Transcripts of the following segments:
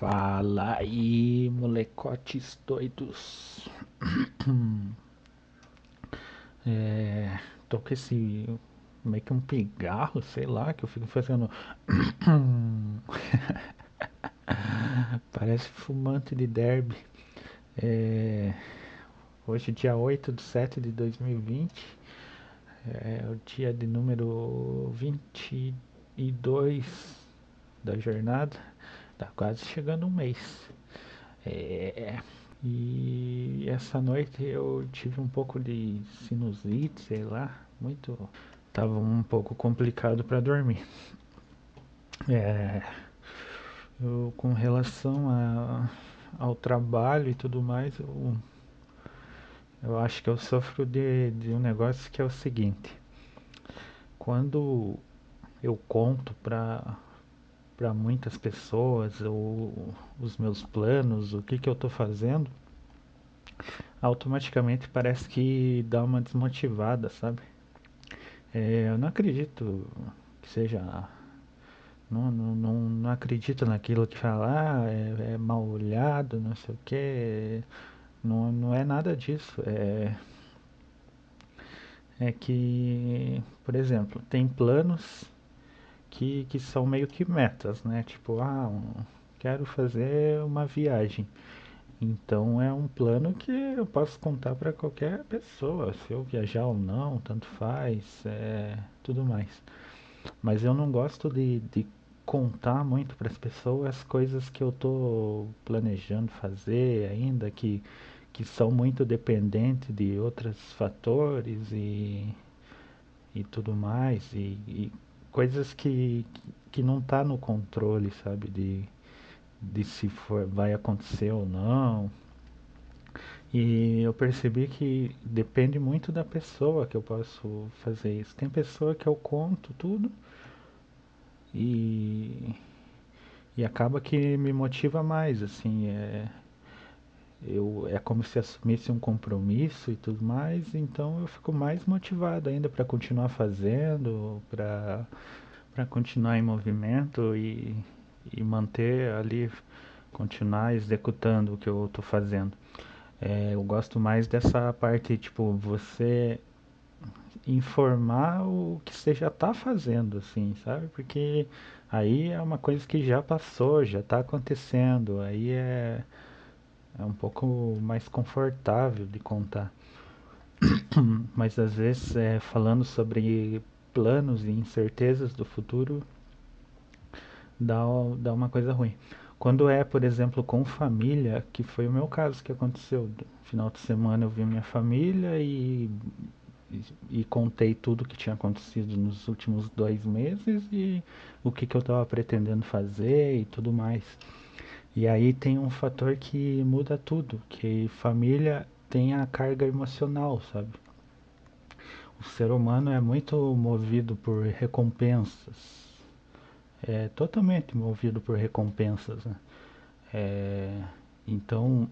Fala aí, molecotes doidos. É, tô com esse meio que um pigarro, sei lá, que eu fico fazendo. Parece fumante de derby. É, hoje, dia 8 de 7 de 2020, é o dia de número 22 da jornada. Tá quase chegando um mês. É, e essa noite eu tive um pouco de sinusite, sei lá, muito. Tava um pouco complicado para dormir. É, eu, com relação a, ao trabalho e tudo mais, eu, eu acho que eu sofro de, de um negócio que é o seguinte: quando eu conto para para muitas pessoas ou os meus planos, o que, que eu estou fazendo, automaticamente parece que dá uma desmotivada, sabe? É, eu não acredito que seja. Não, não, não, não acredito naquilo que fala, ah, é, é mal olhado, não sei o que. Não, não é nada disso. É, é que, por exemplo, tem planos que, que são meio que metas, né? Tipo, ah, um, quero fazer uma viagem. Então é um plano que eu posso contar para qualquer pessoa, se eu viajar ou não, tanto faz, é, tudo mais. Mas eu não gosto de, de contar muito para as pessoas coisas que eu estou planejando fazer ainda, que, que são muito dependentes de outros fatores e, e tudo mais. E, e coisas que, que não tá no controle, sabe? De, de se for, vai acontecer ou não. E eu percebi que depende muito da pessoa que eu posso fazer isso. Tem pessoa que eu conto tudo e, e acaba que me motiva mais, assim, é, eu, é como se assumisse um compromisso e tudo mais, então eu fico mais motivado ainda para continuar fazendo, para para continuar em movimento e, e manter ali, continuar executando o que eu estou fazendo. É, eu gosto mais dessa parte, tipo, você informar o que você já está fazendo, assim, sabe? Porque aí é uma coisa que já passou, já está acontecendo, aí é é um pouco mais confortável de contar. Mas às vezes, é, falando sobre planos e incertezas do futuro, dá, dá uma coisa ruim. Quando é, por exemplo, com família, que foi o meu caso que aconteceu. No final de semana eu vi minha família e, e, e contei tudo que tinha acontecido nos últimos dois meses e o que, que eu estava pretendendo fazer e tudo mais. E aí tem um fator que muda tudo, que família tem a carga emocional, sabe? O ser humano é muito movido por recompensas. É totalmente movido por recompensas. Né? É, então,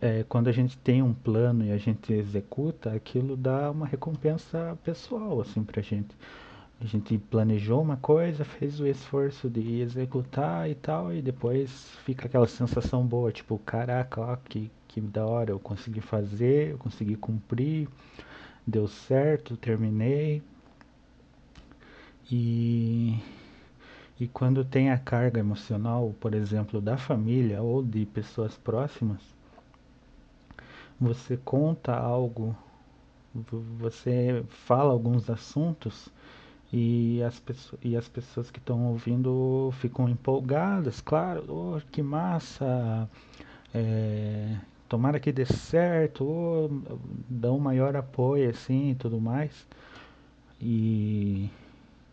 é, quando a gente tem um plano e a gente executa, aquilo dá uma recompensa pessoal assim pra gente. A gente planejou uma coisa, fez o esforço de executar e tal, e depois fica aquela sensação boa, tipo, caraca, ó, que, que da hora, eu consegui fazer, eu consegui cumprir, deu certo, terminei. E, e quando tem a carga emocional, por exemplo, da família ou de pessoas próximas, você conta algo, você fala alguns assuntos e as, pessoas, e as pessoas que estão ouvindo ficam empolgadas, claro, oh, que massa, é, tomara que dê certo, oh, dão maior apoio assim e tudo mais. E,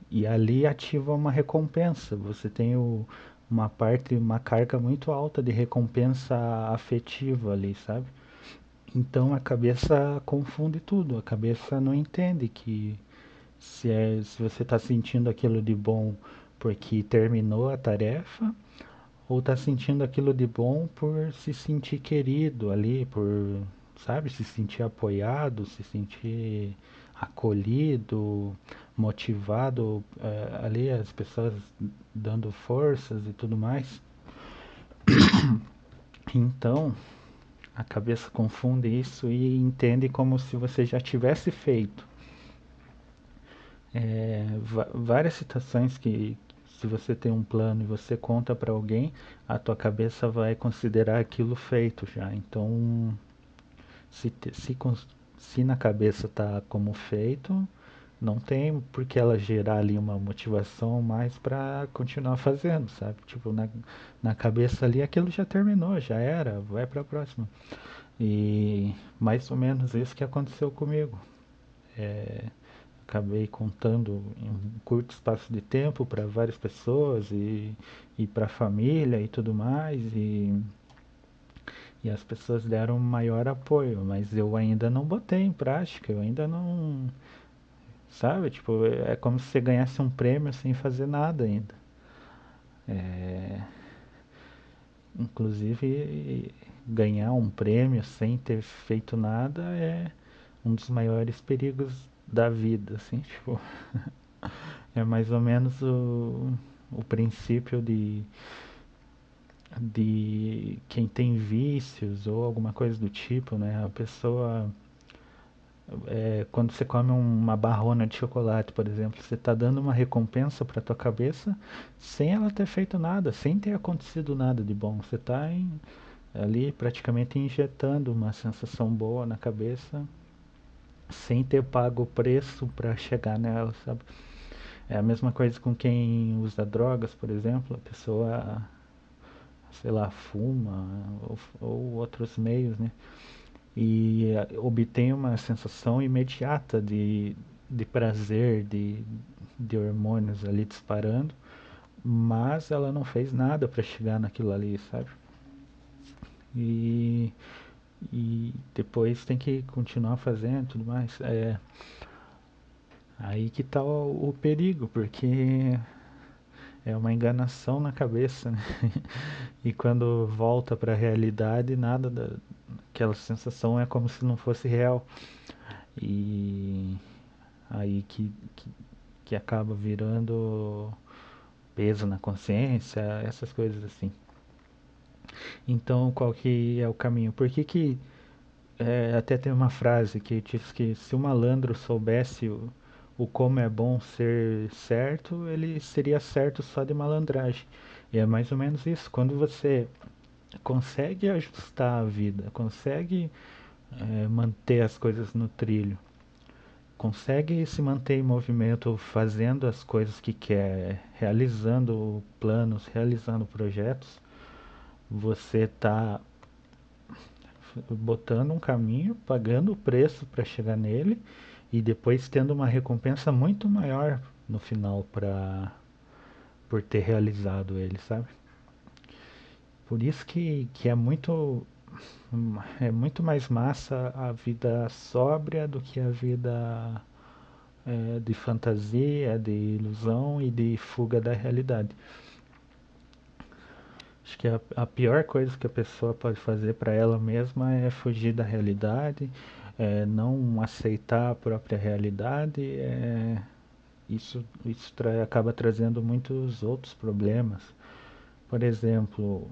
e ali ativa uma recompensa, você tem o, uma parte, uma carga muito alta de recompensa afetiva ali, sabe? Então a cabeça confunde tudo, a cabeça não entende que se, é, se você está sentindo aquilo de bom porque terminou a tarefa, ou está sentindo aquilo de bom por se sentir querido ali, por, sabe, se sentir apoiado, se sentir acolhido, motivado, é, ali as pessoas dando forças e tudo mais. Então, a cabeça confunde isso e entende como se você já tivesse feito. É, várias situações que, se você tem um plano e você conta para alguém, a tua cabeça vai considerar aquilo feito já. Então, se, se, se na cabeça tá como feito, não tem por que ela gerar ali uma motivação mais para continuar fazendo, sabe? Tipo, na, na cabeça ali aquilo já terminou, já era, vai para a próxima. E mais ou menos isso que aconteceu comigo. É, acabei contando em um curto espaço de tempo para várias pessoas e, e para a família e tudo mais. E, e as pessoas deram maior apoio, mas eu ainda não botei em prática, eu ainda não Sabe? Tipo, é como se você ganhasse um prêmio sem fazer nada ainda. É... Inclusive, ganhar um prêmio sem ter feito nada é um dos maiores perigos da vida, assim, tipo. é mais ou menos o, o princípio de de quem tem vícios ou alguma coisa do tipo, né? A pessoa é, quando você come uma barrona de chocolate, por exemplo, você está dando uma recompensa para tua cabeça sem ela ter feito nada, sem ter acontecido nada de bom. Você está ali praticamente injetando uma sensação boa na cabeça sem ter pago o preço para chegar nela, sabe? É a mesma coisa com quem usa drogas, por exemplo, a pessoa, sei lá, fuma ou, ou outros meios, né? e eh, obtém uma sensação imediata de, de prazer, de, de hormônios ali disparando, mas ela não fez nada para chegar naquilo ali, sabe? E, e depois tem que continuar fazendo tudo mais. É, aí que tá o, o perigo, porque é uma enganação na cabeça, né? e quando volta para a realidade, nada da, aquela sensação é como se não fosse real. E aí que, que, que acaba virando peso na consciência, essas coisas assim. Então, qual que é o caminho? Por que que é, até tem uma frase que diz que se o malandro soubesse o, o como é bom ser certo, ele seria certo só de malandragem. E é mais ou menos isso. Quando você consegue ajustar a vida, consegue é, manter as coisas no trilho, consegue se manter em movimento fazendo as coisas que quer, realizando planos, realizando projetos, você está botando um caminho, pagando o preço para chegar nele e depois tendo uma recompensa muito maior no final para por ter realizado ele, sabe? Por isso que, que é muito é muito mais massa a vida sóbria do que a vida é, de fantasia, de ilusão e de fuga da realidade. Acho que a, a pior coisa que a pessoa pode fazer para ela mesma é fugir da realidade, é, não aceitar a própria realidade. É, isso isso tra acaba trazendo muitos outros problemas. Por exemplo,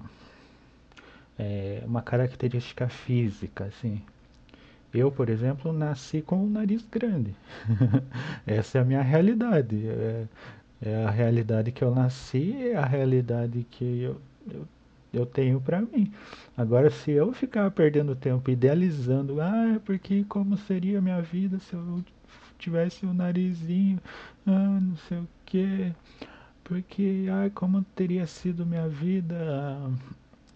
é, uma característica física, assim. Eu, por exemplo, nasci com o nariz grande. Essa é a minha realidade. É, é, a realidade que eu nasci, é a realidade que eu, eu, eu tenho para mim. Agora, se eu ficar perdendo tempo idealizando, ah, porque como seria a minha vida se eu tivesse o um narizinho, ah, não sei o quê, porque, ah, como teria sido minha vida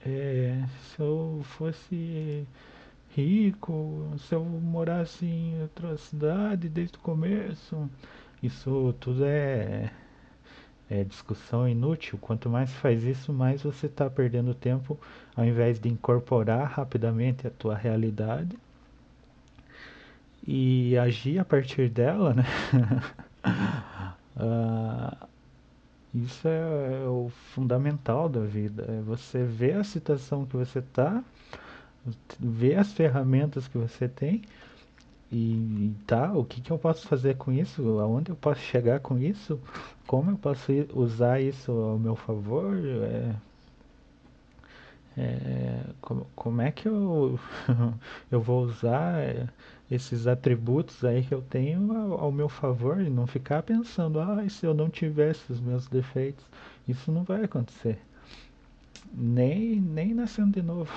é, se eu fosse rico, se eu morasse em outra cidade desde o começo, isso tudo é, é discussão inútil. Quanto mais faz isso, mais você está perdendo tempo ao invés de incorporar rapidamente a tua realidade e agir a partir dela, né? uh, Isso é, é o fundamental da vida. É você ver a situação que você está, ver as ferramentas que você tem e tá, o que, que eu posso fazer com isso? Aonde eu posso chegar com isso? Como eu posso usar isso ao meu favor? É, como, como é que eu, eu vou usar eh, esses atributos aí que eu tenho ao, ao meu favor e não ficar pensando, ah, se eu não tivesse os meus defeitos, isso não vai acontecer. Nem, nem nascendo de novo.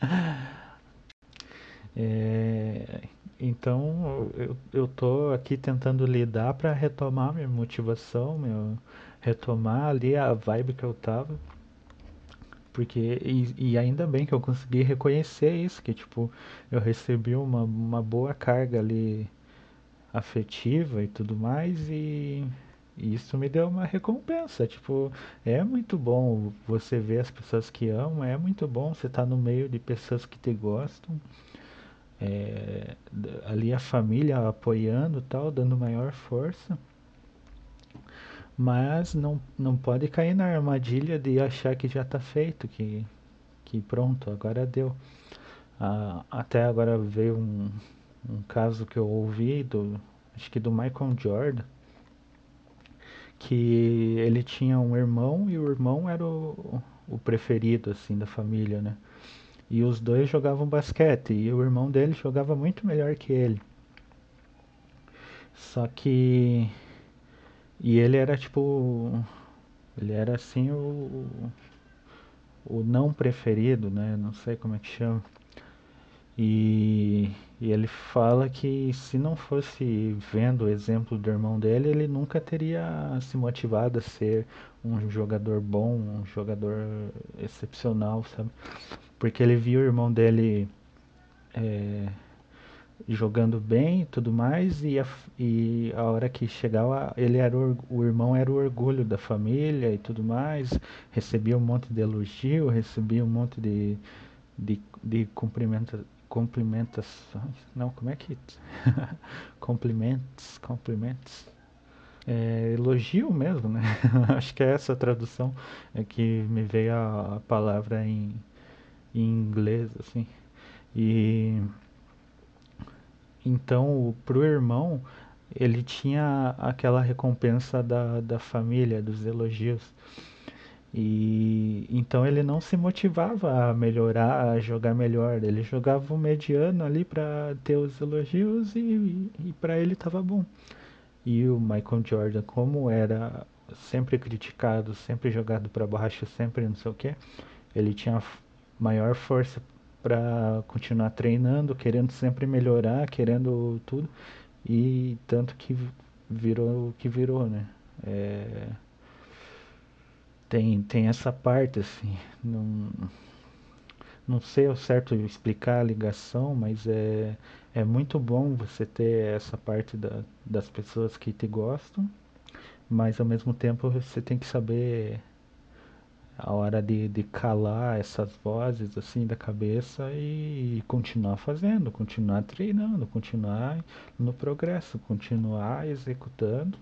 é, então eu, eu tô aqui tentando lidar para retomar minha motivação, meu, retomar ali a vibe que eu tava. Porque, e, e, ainda bem que eu consegui reconhecer isso, que tipo, eu recebi uma, uma boa carga ali afetiva e tudo mais, e, e isso me deu uma recompensa. Tipo, é muito bom você ver as pessoas que amam, é muito bom você estar tá no meio de pessoas que te gostam. É, ali a família apoiando tal, dando maior força mas não, não pode cair na armadilha de achar que já está feito, que, que pronto, agora deu. Ah, até agora veio um, um caso que eu ouvi, do, acho que do Michael Jordan, que ele tinha um irmão e o irmão era o, o preferido assim da família, né? E os dois jogavam basquete e o irmão dele jogava muito melhor que ele. Só que e ele era tipo. Ele era assim o. O não preferido, né? Não sei como é que chama. E, e ele fala que se não fosse vendo o exemplo do irmão dele, ele nunca teria se motivado a ser um jogador bom, um jogador excepcional, sabe? Porque ele viu o irmão dele. É, jogando bem e tudo mais, e a, e a hora que chegava, ele era o, o irmão era o orgulho da família e tudo mais, recebia um monte de elogio, recebia um monte de, de, de cumprimentações, não, como é que... cumprimentos, cumprimentos, é, elogio mesmo, né? Acho que é essa a tradução é que me veio a, a palavra em, em inglês, assim, e então, para o irmão, ele tinha aquela recompensa da, da família, dos elogios. E então ele não se motivava a melhorar, a jogar melhor. Ele jogava o mediano ali para ter os elogios e, e para ele estava bom. E o Michael Jordan, como era sempre criticado, sempre jogado para baixo, sempre não sei o que, ele tinha maior força para continuar treinando, querendo sempre melhorar, querendo tudo. E tanto que virou o que virou, né? É... Tem, tem essa parte, assim, não, não sei ao certo explicar a ligação, mas é, é muito bom você ter essa parte da, das pessoas que te gostam, mas ao mesmo tempo você tem que saber a hora de, de calar essas vozes assim da cabeça e continuar fazendo, continuar treinando, continuar no progresso, continuar executando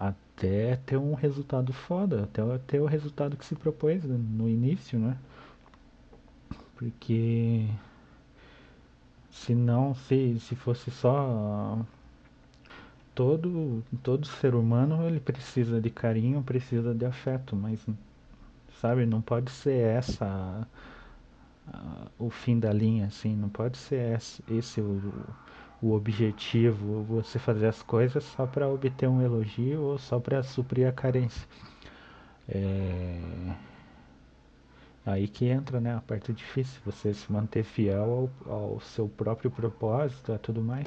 até ter um resultado foda, até ter o resultado que se propôs no início, né? Porque se não, se, se fosse só todo todo ser humano ele precisa de carinho, precisa de afeto, mas sabe? Não pode ser essa o fim da linha, assim, não pode ser esse, esse o, o objetivo, você fazer as coisas só para obter um elogio ou só para suprir a carência. É... Aí que entra né, a parte difícil, você se manter fiel ao, ao seu próprio propósito e tudo mais.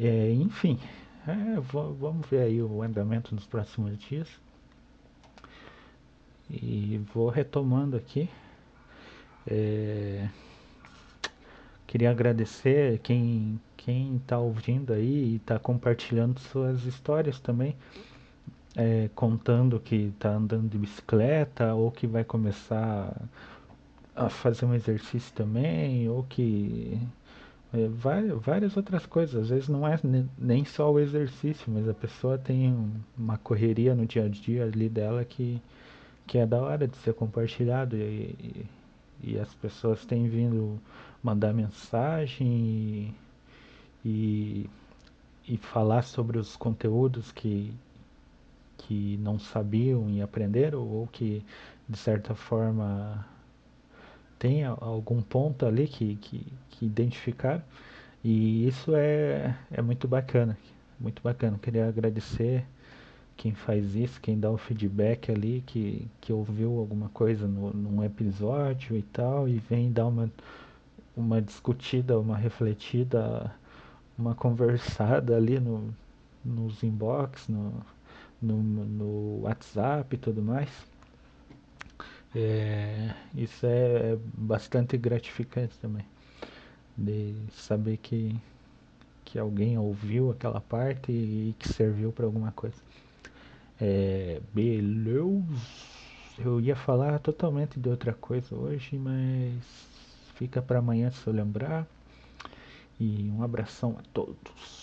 É, enfim, é, vamos ver aí o andamento nos próximos dias. E vou retomando aqui. É, queria agradecer quem quem está ouvindo aí e está compartilhando suas histórias também, é, contando que está andando de bicicleta ou que vai começar a fazer um exercício também, ou que é, várias outras coisas. Às vezes não é nem só o exercício, mas a pessoa tem uma correria no dia a dia ali dela que que é da hora de ser compartilhado e, e, as pessoas têm vindo mandar mensagem e, e, e falar sobre os conteúdos que, que não sabiam e aprenderam ou que de certa forma tem algum ponto ali que, que, que identificaram. E isso é, é muito bacana, muito bacana. Queria agradecer quem faz isso, quem dá o feedback ali, que, que ouviu alguma coisa no, num episódio e tal, e vem dar uma, uma discutida, uma refletida, uma conversada ali no, nos inbox, no, no, no WhatsApp e tudo mais. É, isso é, é bastante gratificante também, de saber que, que alguém ouviu aquela parte e que serviu para alguma coisa. É, beleza. Eu ia falar totalmente de outra coisa hoje, mas fica para amanhã se eu lembrar. E um abração a todos.